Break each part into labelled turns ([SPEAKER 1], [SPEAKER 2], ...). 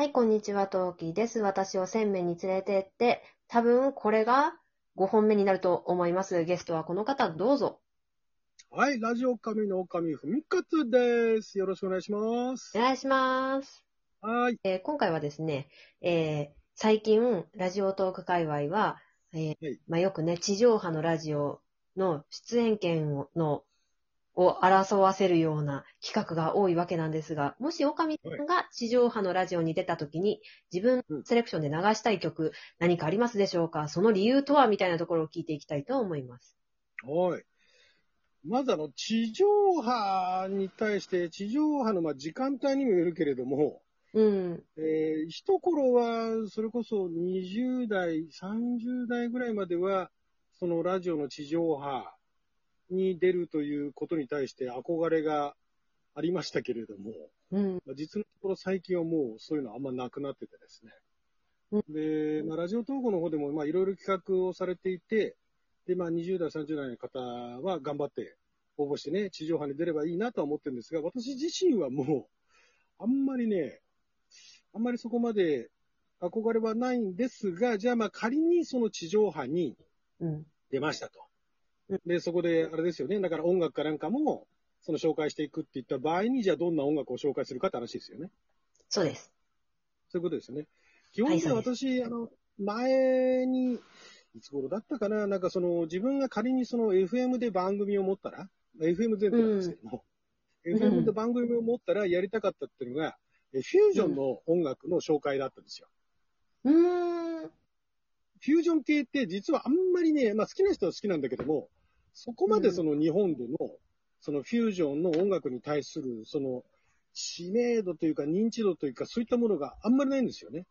[SPEAKER 1] はい、こんにちは、トウキです。私を1000名に連れてって、多分これが5本目になると思います。ゲストはこの方、どうぞ。
[SPEAKER 2] はい、ラジオ神の神ふみかつです。よろしくお願いします
[SPEAKER 1] お。願いします。
[SPEAKER 2] はい。
[SPEAKER 1] えー今回はですね、えー最近、ラジオトーク界隈は、えー
[SPEAKER 2] はい
[SPEAKER 1] まあ、よくね、地上波のラジオの出演権をのを争わせるような企画が多いわけなんですが、もしオカミさんが地上波のラジオに出たときに、自分
[SPEAKER 2] うん
[SPEAKER 1] セレクションで流したい曲、何かありますでしょうか？その理由とはみたいなところを聞いていきたいと思います。
[SPEAKER 2] はい。まずあの、地上波に対して、地上波のまあ時間帯にもよるけれども、
[SPEAKER 1] うん。
[SPEAKER 2] えー、一頃は、それこそ20代、30代ぐらいまでは、そのラジオの地上波に出るということに対して憧れがありましたけれども、
[SPEAKER 1] うん。
[SPEAKER 2] まあ実のところ最近はもうそういうのあんまなくなっててですね。で、まあ、ラジオ統合の方でもまあいろいろ企画をされていて、で、まあ20代、30代の方は頑張って応募してね、地上波に出ればいいなとは思ってるんですが、私自身はもう、あんまりね、あんまりそこまで憧れはないんですが、じゃあまあ仮にその地上波に
[SPEAKER 1] うん。
[SPEAKER 2] 出ましたと
[SPEAKER 1] うん。
[SPEAKER 2] で、そこで、あれですよね、だから音楽かなんかも、その紹介していくっていった場合に、じゃあどんな音楽を紹介するかって話ですよね。
[SPEAKER 1] そうです。
[SPEAKER 2] そういうことですよね。基本的には
[SPEAKER 1] はい
[SPEAKER 2] あの、前に、いつ頃だったかな、なんかその、自分が仮にその FM で番組を持ったら、FM 前提なんですけども、
[SPEAKER 1] ん
[SPEAKER 2] FM で番組を持ったらやりたかったっていうのが、えフュージョンの音楽の紹介だったんですよ。
[SPEAKER 1] うーん。
[SPEAKER 2] フュージョン系って実はあんまりね、まあ好きな人は好きなんだけども、そこまでその日本での、そのフュージョンの音楽に対する、その知名度というか認知度というかそういったものがあんまりないんですよね。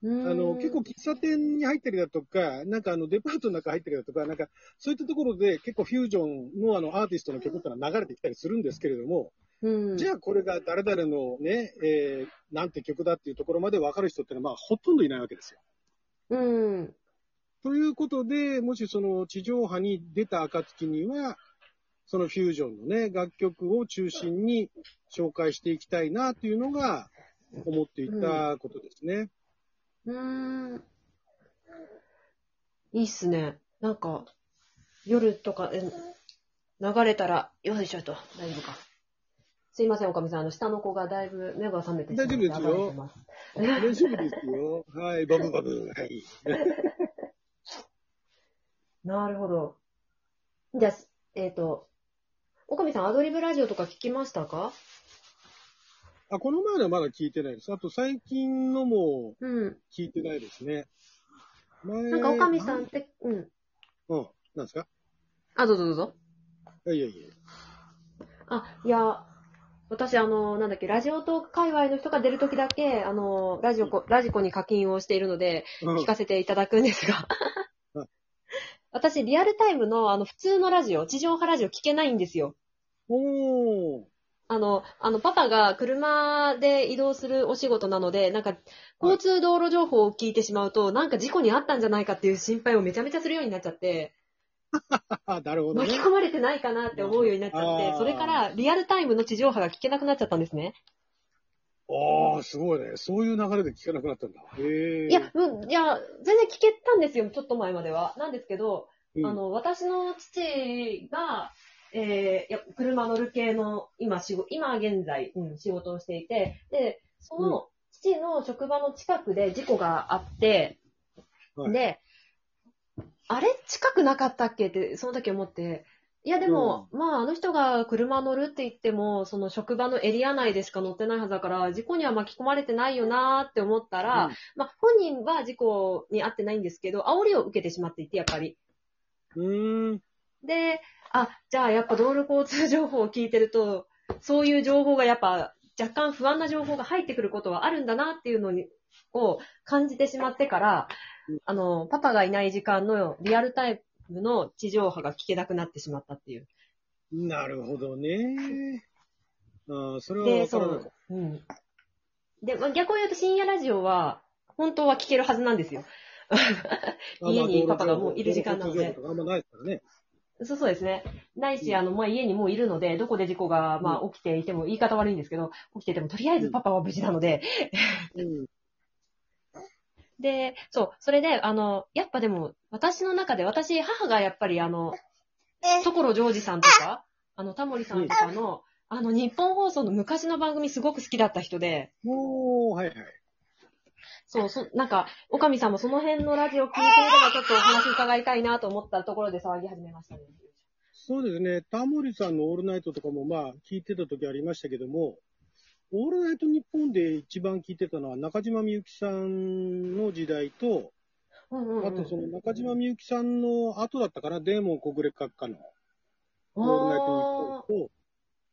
[SPEAKER 2] あの、結構喫茶店に入ったりだとか、なんかあのデパートの中入ったりだとか、なんかそういったところで結構フュージョンのあのアーティストの曲ってのは流れてきたりするんですけれども、
[SPEAKER 1] うん。
[SPEAKER 2] じゃあこれが誰々のね、えー、なんて曲だっていうところまで分かる人ってのはまあほとんどいないわけですよ。
[SPEAKER 1] うん。
[SPEAKER 2] ということで、もしその地上波に出た暁には、そのフュージョンのね、楽曲を中心に紹介していきたいなというのが思っていたことですね。
[SPEAKER 1] うーん。いいっすね。なんか、夜とか、え流れたら、よいしょと、大丈夫か。すいません、おかみさん。あの、下の子がだいぶ目が覚めてしまって
[SPEAKER 2] 大丈夫ですよ大丈夫ですよ。はい、バブバブ。はい。
[SPEAKER 1] なるほど。じゃあ、えっ、と、おかみさん、アドリブラジオとか聞きましたか？
[SPEAKER 2] あ、この前のはまだ聞いてないです。あと最近のも
[SPEAKER 1] うん。
[SPEAKER 2] 聞いてないですね。前
[SPEAKER 1] なんか、おかみさんって、うん。
[SPEAKER 2] うん。なんですか？
[SPEAKER 1] あ、どうぞどうぞ。
[SPEAKER 2] いやいやいや。
[SPEAKER 1] あ、いや、私、あの、なんだっけ、ラジオトーク界隈の人が出るときだけ、あの、ラジオコ、ラジコに課金をしているので、
[SPEAKER 2] うん
[SPEAKER 1] 聞かせていただくんですが
[SPEAKER 2] はい。
[SPEAKER 1] 私、リアルタイムの、あの、普通のラジオ、地上波ラジオ聞けないんですよ。
[SPEAKER 2] おー。
[SPEAKER 1] あの、あの、パパが車で移動するお仕事なので、なんか、交通道路情報を聞いてしまうと、なんか事故にあったんじゃないかっていう心配をめちゃめちゃするようになっちゃって、
[SPEAKER 2] あ、なるほどね
[SPEAKER 1] 巻き。込まれてないかなって思うようになっちゃってそれからリアルタイムの地上波が聞けなくなっちゃったんですね。
[SPEAKER 2] ああ、すごいね。そういう流れで聞かなくなったんだ。へえ。
[SPEAKER 1] いや、うん、いや、全然聞けたんですよ、ちょっと前までは。なんですけど、
[SPEAKER 2] うん、
[SPEAKER 1] あの、私の父が、えーいや、車乗る系の、今、仕事、今現在、うん、仕事をしていて、で、その、父の職場の近くで事故があって、
[SPEAKER 2] はい。
[SPEAKER 1] で、あれ近くなかったっけって、その時思って、いや、でも、まあ、あの人が車乗るって言っても、その職場のエリア内でしか乗ってないはずだから、事故には巻き込まれてないよなーって思ったら、
[SPEAKER 2] うん。
[SPEAKER 1] まあ、本人は事故に遭ってないんですけど、煽りを受けてしまっていて、やっぱり。
[SPEAKER 2] うーん。
[SPEAKER 1] で、あ、じゃあやっぱ道路交通情報を聞いてると、そういう情報がやっぱ若干不安な情報が入ってくることはあるんだなっていうのに、を感じてしまってから
[SPEAKER 2] うん、
[SPEAKER 1] あの、パパがいない時間のリアルタイムの地上波が聞けなくなってしまったっていう。
[SPEAKER 2] なるほどね。ああ、それは
[SPEAKER 1] で、そう。うん。で、まあ、逆を言うと深夜ラジオは、本当は聞けるはずなんですよ。
[SPEAKER 2] た。
[SPEAKER 1] 家に
[SPEAKER 2] まあ
[SPEAKER 1] パパがもういる時間なので
[SPEAKER 2] 道路交通情報とかあんまないですからね。
[SPEAKER 1] そうそうですね。ないし、あの、まあ、家にもういるので、どこで事故が、まあ、起きていても、言い方悪いんですけど、起きてても、とりあえずパパは無事なので、
[SPEAKER 2] うん。
[SPEAKER 1] で、そう、それで、あの、やっぱでも、私の中で、私、母がやっぱりあの、所ジョージさんとか、あの、タモリさんとかの、あの、日本放送の昔の番組すごく好きだった人で、
[SPEAKER 2] おー、はいはい。
[SPEAKER 1] そう、そ、なんか、おかみさんもその辺のラジオ聞いていればちょっとお話伺いたいなと思ったところで騒ぎ始めましたね。
[SPEAKER 2] そうですね。タモリさんのオールナイトとかもまあ聞いてた時ありましたけども、オールナイト日本で一番聞いてたのは中島みゆきさんの時代と、
[SPEAKER 1] うんうん、うん。
[SPEAKER 2] あとその中島みゆきさんの後だったかな、デーモン国連閣下のオールナイト日本と、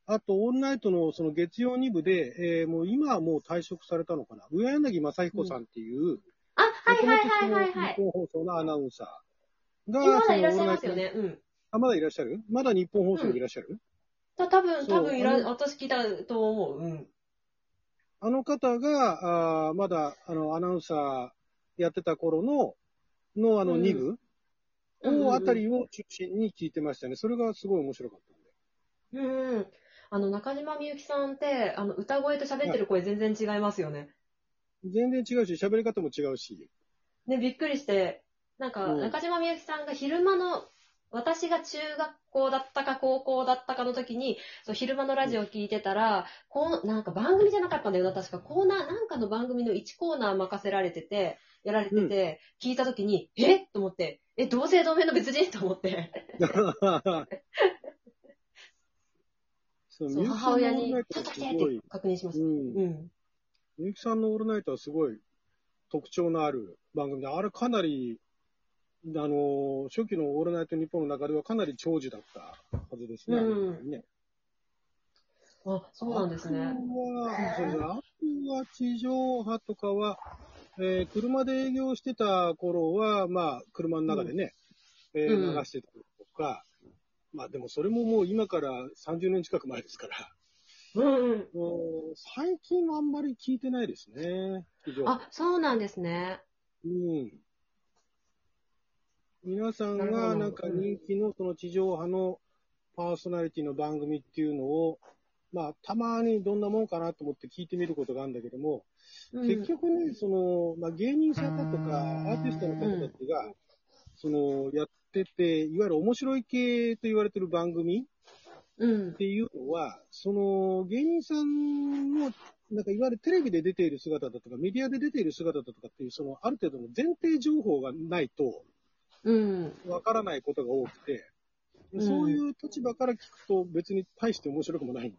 [SPEAKER 2] あとオールナイトのその月曜2部で、えーもう今はもう退職されたのかな、上柳正彦さんっていう、
[SPEAKER 1] あ、はいはいはいはいはい。
[SPEAKER 2] 日本放送のアナウンサーが、
[SPEAKER 1] 今まだいらっしゃいますよね。うん。
[SPEAKER 2] あ、まだいらっしゃる？まだ日本放送にいらっしゃる、
[SPEAKER 1] た多分、多分いら私聞いたと思う。うん。
[SPEAKER 2] あの方が、あーまだ、あの、アナウンサーやってた頃の、の、あの、
[SPEAKER 1] うん
[SPEAKER 2] 2部？
[SPEAKER 1] うんうんうん
[SPEAKER 2] を、あたりを中心に聞いてましたね。それがすごい面白かったんで。
[SPEAKER 1] うんうん。あの、中島みゆきさんって、あの、歌声と喋ってる声全然違いますよね。
[SPEAKER 2] 全然違うし、喋り方も違うし。
[SPEAKER 1] ね、びっくりして、なんか、
[SPEAKER 2] うん
[SPEAKER 1] 中島みゆきさんが昼間の、私が中学校だったか高校だったかの時に、そう昼間のラジオを聞いてたら、こう、なんか番組じゃなかったんだよな、確か。コーナー、なんかの番組の1コーナー任せられてて、やられてて、聞いた時に、え？と思って、え、同姓同名の別人？と思って。
[SPEAKER 2] そう
[SPEAKER 1] そう母親に、ちょって確認しました。
[SPEAKER 2] うん。
[SPEAKER 1] うん。
[SPEAKER 2] みゆきさんのオールナイトはすごい特徴のある番組で、あれかなり、あの、初期のオールナイト日本の中ではかなり長寿だったはずですね。
[SPEAKER 1] うん
[SPEAKER 2] ね
[SPEAKER 1] あ、そうなんですね。
[SPEAKER 2] あとは、地上波とかは、えー車で営業してた頃は、まあ、車の中でね、えー
[SPEAKER 1] うん
[SPEAKER 2] 流してたりとか、まあでもそれももう今から30年近く前ですから、
[SPEAKER 1] うんうん。
[SPEAKER 2] 最近はあんまり聞いてないですね、
[SPEAKER 1] あ、そうなんですね。
[SPEAKER 2] うん。皆さんがなんか人気のその地上波のパーソナリティの番組っていうのを、まあ、たまにどんなもんかなと思って聞いてみることがあるんだけども、
[SPEAKER 1] うん
[SPEAKER 2] 結局ね、その、まあ、芸人さんだとか、アーティストの方たちが、その、やってて、いわゆる面白い系と言われてる番組っ
[SPEAKER 1] うん。
[SPEAKER 2] ていうのは、その、芸人さんの、なんかいわゆるテレビで出ている姿だとか、メディアで出ている姿だとかっていう、その、ある程度の前提情報がないと、
[SPEAKER 1] うん。
[SPEAKER 2] わからないことが多くて、
[SPEAKER 1] うん
[SPEAKER 2] そういう立場から聞くと別に大して面白くもないんで、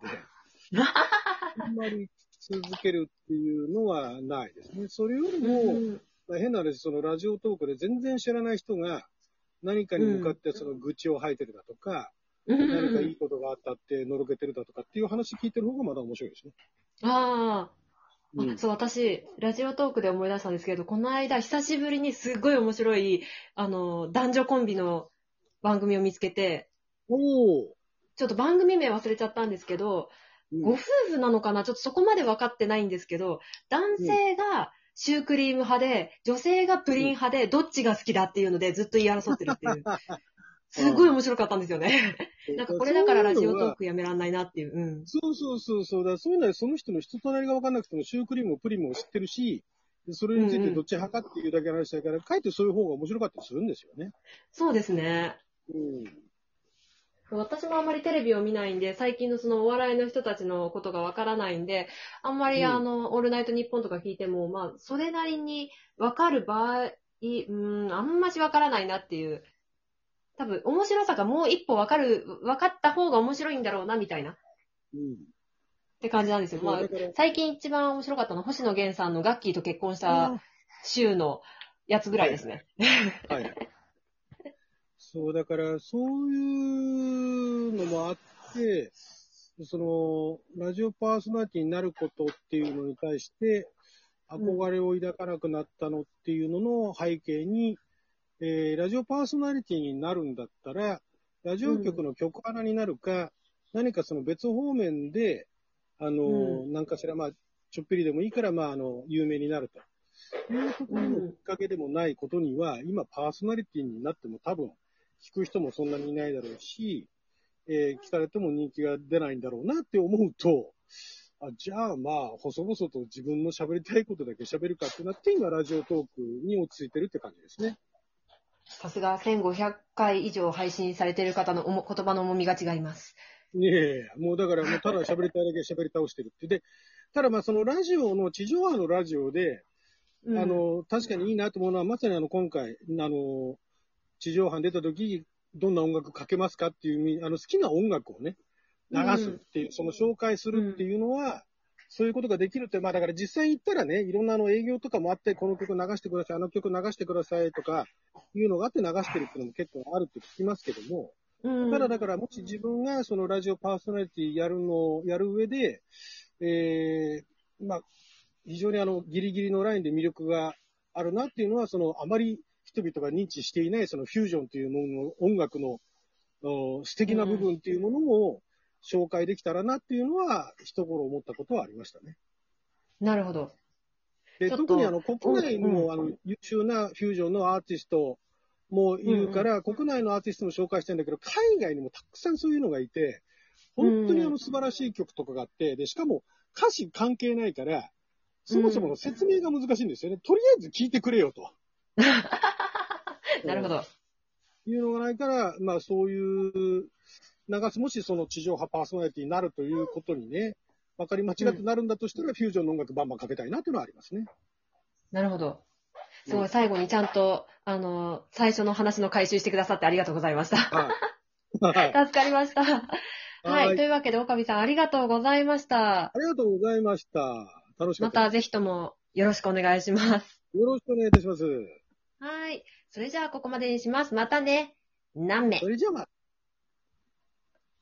[SPEAKER 2] あんまり続けるっていうのはないですね。それよりも、
[SPEAKER 1] うん
[SPEAKER 2] まあ、変な話、そのラジオトークで全然知らない人が何かに向かってその愚痴を吐いてるだとか、何かいいことがあったってのろけてるだとかっていう話聞いてる方がまだ面白いですね。
[SPEAKER 1] ああ、
[SPEAKER 2] うん。
[SPEAKER 1] あ、そう、私、ラジオトークで思い出したんですけど、この間、久しぶりにすっごい面白い、あの、男女コンビの番組を見つけて、
[SPEAKER 2] おお、
[SPEAKER 1] ちょっと番組名忘れちゃったんですけど、
[SPEAKER 2] うん。
[SPEAKER 1] ご夫婦なのかな？ちょっとそこまで分かってないんですけど、男性がシュークリーム派で、女性がプリン派で、どっちが好きだっていうのでずっと言い争ってるっていう。すごい面白かったんですよね。なんかこれだからラジオトークやめらんないなっていう。うん。
[SPEAKER 2] そうそうそうそう。だそういうのはその人の人となりが分かんなくても、シュークリームもプリンも知ってるし、でそれについてどっち派かっていうだけの話だから、かえってそういう方が面白かったりするんですよね。
[SPEAKER 1] そうですね。
[SPEAKER 2] うん。
[SPEAKER 1] 私もあんまりテレビを見ないんで、最近のそのお笑いの人たちのことがわからないんで、あんまり
[SPEAKER 2] うん
[SPEAKER 1] あの、オールナイトニッポンとか聞いても、まあ、それなりにわかる場合、うん、あんましわからないなっていう。多分、面白さがもう一歩わかる、わかった方が面白いんだろうな、みたいな。っ
[SPEAKER 2] うん。
[SPEAKER 1] て感じなんですよ。まあ最近一番面白かったのは、星野源さんのガッキーと結婚した週のやつぐらいですね。
[SPEAKER 2] はい。そう、だから、そういうのもあって、その、ラジオパーソナリティになることっていうのに対して、憧れを抱かなくなったのっていうのの背景に、えーラジオパーソナリティになるんだったら、ラジオ局の局アナになるか、何かその別方面で、あの、
[SPEAKER 1] うん
[SPEAKER 2] なんかしら、まあ、ちょっぴりでもいいから、まあ、あの、有名になると。いうところのきっかけでもないことには、今パーソナリティになっても多分、聞く人もそんなにいないだろうし、えー聞かれても人気が出ないんだろうなって思うと、あじゃあまあ、細々と自分の喋りたいことだけ喋るかってなって、今、ラジオトークに落ち着いてるって感じですね。
[SPEAKER 1] さすが1500回以上配信されている方のおも言葉の重みが違います。
[SPEAKER 2] ねえ、もうだからもうただ喋りたいだけ喋り倒してるって。で、ただまあそのラジオの、地上波のラジオで、
[SPEAKER 1] うん
[SPEAKER 2] あ、の、確かにいいなと思うのは、まさにあの今回、あの、地上波に出た時、どんな音楽かけますかっていうあの好きな音楽をね、流すっていう、その紹介するっていうのは、そういうことができるって、まあだから実際に行ったらね、いろんなあの営業とかもあって、この曲流してください、あの曲流してくださいとか、いうのがあって流してるっていうのも結構あるって聞きますけども、
[SPEAKER 1] うん、
[SPEAKER 2] ただだから、もし自分がそのラジオパーソナリティやるのをやる上で、えー、まあ、非常にあの、ギリギリのラインで魅力があるなっていうのは、その、あまり人々が認知していない、そのフュージョンというものの音楽の、お素敵な部分っていうものを紹介できたらなっていうのは、一頃思ったことはありましたね。
[SPEAKER 1] なるほど。
[SPEAKER 2] で特にあの、国内も、あの、優秀なフュージョンのアーティストもいるから、国内のアーティストも紹介したいんだけど、海外にもたくさんそういうのがいて、本当にあの素晴らしい曲とかがあって、で、しかも歌詞関係ないから、そもそもの説明が難しいんですよね。とりあえず聞いてくれよと。
[SPEAKER 1] なるほど。
[SPEAKER 2] いうのがないから、まあそういう、流す、もしその地上波パーソナリティになるということにね、分かり間違ってなるんだとしたら、フュージョンの音楽バンバンかけたいなっていうのはありますね。
[SPEAKER 1] なるほど。すごい、最後にちゃんと、あの、最初の話の回収してくださってありがとうございました。
[SPEAKER 2] はい。はい。
[SPEAKER 1] 助かりました。は。
[SPEAKER 2] はいい
[SPEAKER 1] というわけで、岡部さんありがとうございました。
[SPEAKER 2] ありがとうございました。楽しかったで
[SPEAKER 1] またぜひともよろしくお願いします。
[SPEAKER 2] す。よろしくお願いいたします。
[SPEAKER 1] はい。それじゃあ、ここまでにします。またね。何名？
[SPEAKER 2] それじゃあま。